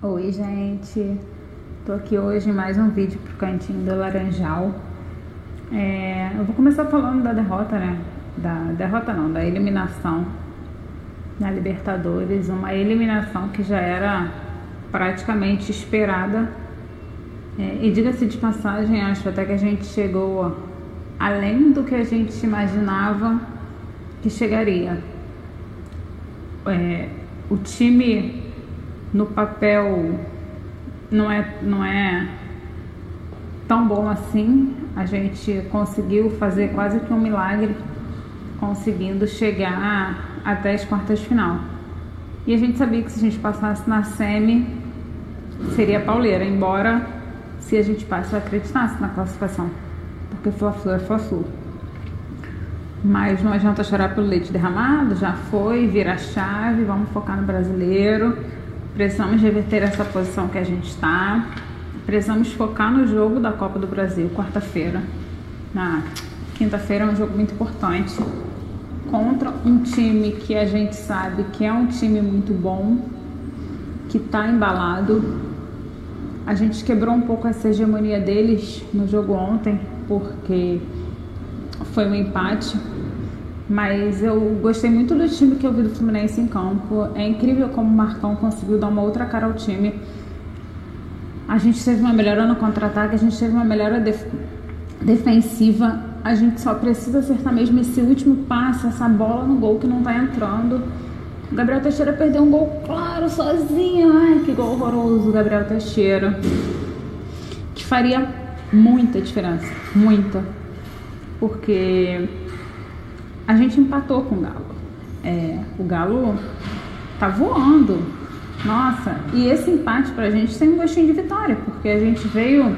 Oi, gente. Tô aqui hoje em mais um vídeo pro Cantinho do Laranjal. É, eu vou começar falando da derrota, né? Da derrota não, da eliminação na Libertadores. Uma eliminação que já era praticamente esperada. É, e diga-se de passagem, acho até que a gente chegou além do que a gente imaginava que chegaria. É, o time no papel não é, não é tão bom assim. A gente conseguiu fazer quase que um milagre, conseguindo chegar até as quartas de final. E a gente sabia que se a gente passasse na semi, seria pauleira, embora se a gente passe, acreditasse na classificação. Porque Fla-Flu é Fla-Flu. Mas não adianta chorar pelo leite derramado, já foi, vira a chave, vamos focar no brasileiro Precisamos reverter essa posição que a gente está. Precisamos focar no jogo da Copa do Brasil, quarta-feira. Na quinta-feira é um jogo muito importante contra um time que a gente sabe que é um time muito bom, que está embalado. A gente quebrou um pouco essa hegemonia deles no jogo ontem, porque foi um empate mas eu gostei muito do time que eu vi do Fluminense em campo. É incrível como o Marcão conseguiu dar uma outra cara ao time. A gente teve uma melhora no contra-ataque, a gente teve uma melhora def defensiva. A gente só precisa acertar mesmo esse último passe, essa bola no gol que não tá entrando. O Gabriel Teixeira perdeu um gol claro sozinho. Ai, que gol horroroso, Gabriel Teixeira. Que faria muita diferença, muita. Porque a gente empatou com o Galo. É, o Galo tá voando. Nossa, e esse empate pra gente tem um gostinho de vitória, porque a gente veio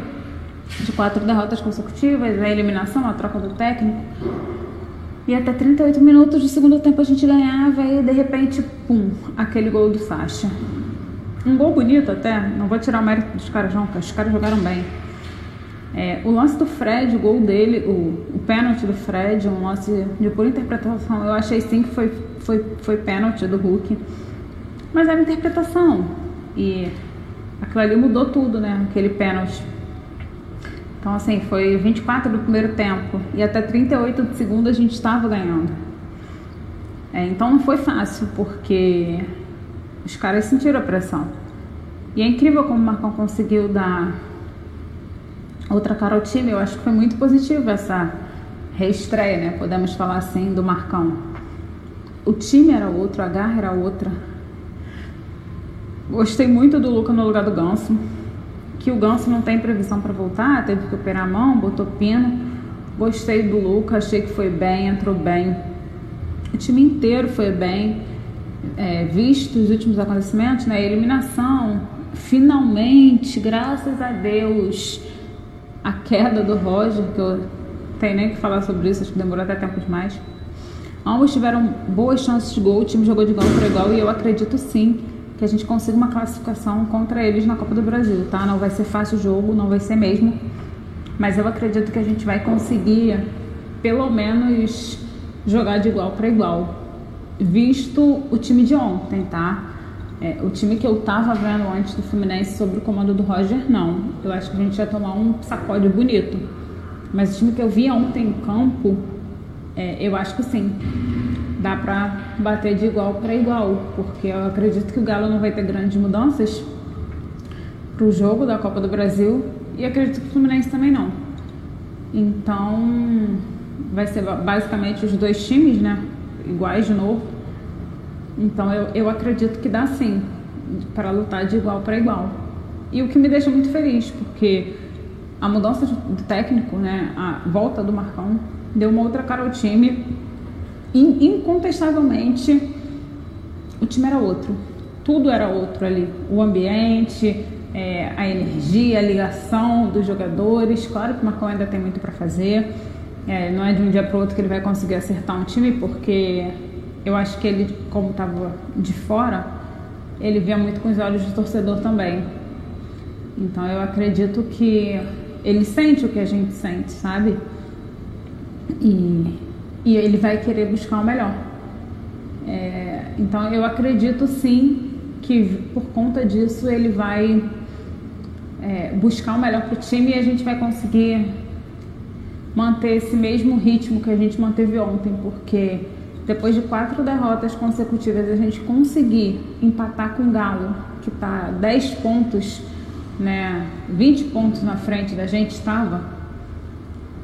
de quatro derrotas consecutivas, a eliminação, a troca do técnico. E até 38 minutos do segundo tempo a gente ganhava e de repente, pum, aquele gol do Sacha. Um gol bonito até, não vou tirar o mérito dos caras não, porque os caras jogaram bem. É, o lance do Fred, o gol dele, o, o pênalti do Fred, um lance de pura interpretação, eu achei sim que foi, foi, foi pênalti do Hulk. Mas era interpretação. E aquilo ali mudou tudo, né? Aquele pênalti. Então, assim, foi 24 do primeiro tempo e até 38 do segundo a gente estava ganhando. É, então não foi fácil, porque os caras sentiram a pressão. E é incrível como o Marcão conseguiu dar outra time. Eu acho que foi muito positivo essa reestreia, né? Podemos falar assim, do Marcão. O time era outro, a garra era outra. Gostei muito do Luca no lugar do Ganso. Que o Ganso não tem previsão para voltar, teve que operar a mão, botou pino. Gostei do Luca, achei que foi bem, entrou bem. O time inteiro foi bem. É, visto os últimos acontecimentos, né? Eliminação, finalmente, graças a Deus, a queda do Roger, que eu tenho nem que falar sobre isso, acho que demorou até tempo demais. Ambos tiveram boas chances de gol, o time jogou de igual para igual e eu acredito sim que a gente consiga uma classificação contra eles na Copa do Brasil, tá? Não vai ser fácil o jogo, não vai ser mesmo, mas eu acredito que a gente vai conseguir pelo menos jogar de igual para igual, visto o time de ontem, tá? É, o time que eu tava vendo antes do Fluminense sobre o comando do Roger, não. Eu acho que a gente ia tomar um sacode bonito. Mas o time que eu vi ontem em campo, é, eu acho que sim. Dá pra bater de igual para igual. Porque eu acredito que o Galo não vai ter grandes mudanças pro jogo da Copa do Brasil. E acredito que o Fluminense também não. Então, vai ser basicamente os dois times, né? Iguais de novo então eu, eu acredito que dá sim para lutar de igual para igual. E o que me deixa muito feliz, porque a mudança de técnico, né, a volta do Marcão, deu uma outra cara ao time. E, incontestavelmente, o time era outro. Tudo era outro ali. O ambiente, é, a energia, a ligação dos jogadores. Claro que o Marcão ainda tem muito para fazer. É, não é de um dia para outro que ele vai conseguir acertar um time, porque eu acho que ele, como estava de fora, ele via muito com os olhos do torcedor também. Então eu acredito que ele sente o que a gente sente, sabe? E, e ele vai querer buscar o melhor. É, então eu acredito sim que por conta disso ele vai é, buscar o melhor para o time e a gente vai conseguir manter esse mesmo ritmo que a gente manteve ontem, porque depois de quatro derrotas consecutivas a gente conseguir empatar com o Galo, que está 10 pontos, né, 20 pontos na frente da gente estava,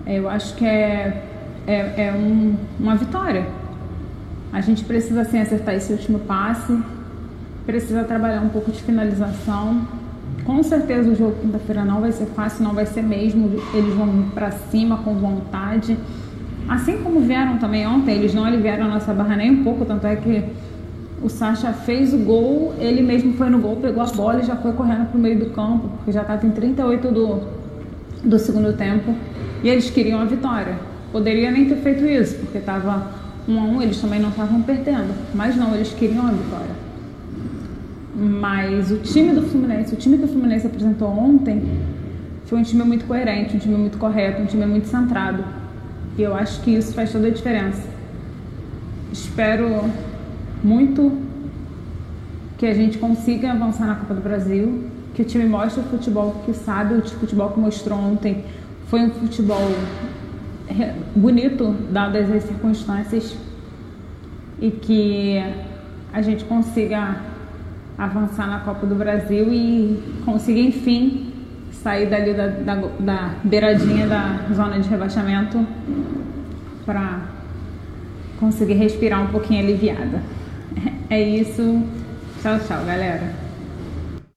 eu acho que é, é, é um, uma vitória. A gente precisa sim acertar esse último passe, precisa trabalhar um pouco de finalização. Com certeza o jogo quinta-feira não vai ser fácil, não vai ser mesmo. Eles vão para cima com vontade. Assim como vieram também ontem, eles não aliviaram a nossa barra nem um pouco, tanto é que o Sacha fez o gol, ele mesmo foi no gol, pegou a bola e já foi correndo para o meio do campo, porque já estava em 38 do, do segundo tempo e eles queriam a vitória. Poderia nem ter feito isso, porque estava um a um, eles também não estavam perdendo, mas não, eles queriam a vitória. Mas o time do Fluminense, o time que o Fluminense apresentou ontem, foi um time muito coerente, um time muito correto, um time muito centrado. E eu acho que isso faz toda a diferença. Espero muito que a gente consiga avançar na Copa do Brasil, que o time mostre o futebol que sabe, o futebol que mostrou ontem foi um futebol bonito, dadas as circunstâncias, e que a gente consiga avançar na Copa do Brasil e conseguir, enfim, sair dali da, da, da beiradinha da zona de rebaixamento para conseguir respirar um pouquinho aliviada. É isso. Tchau, tchau, galera.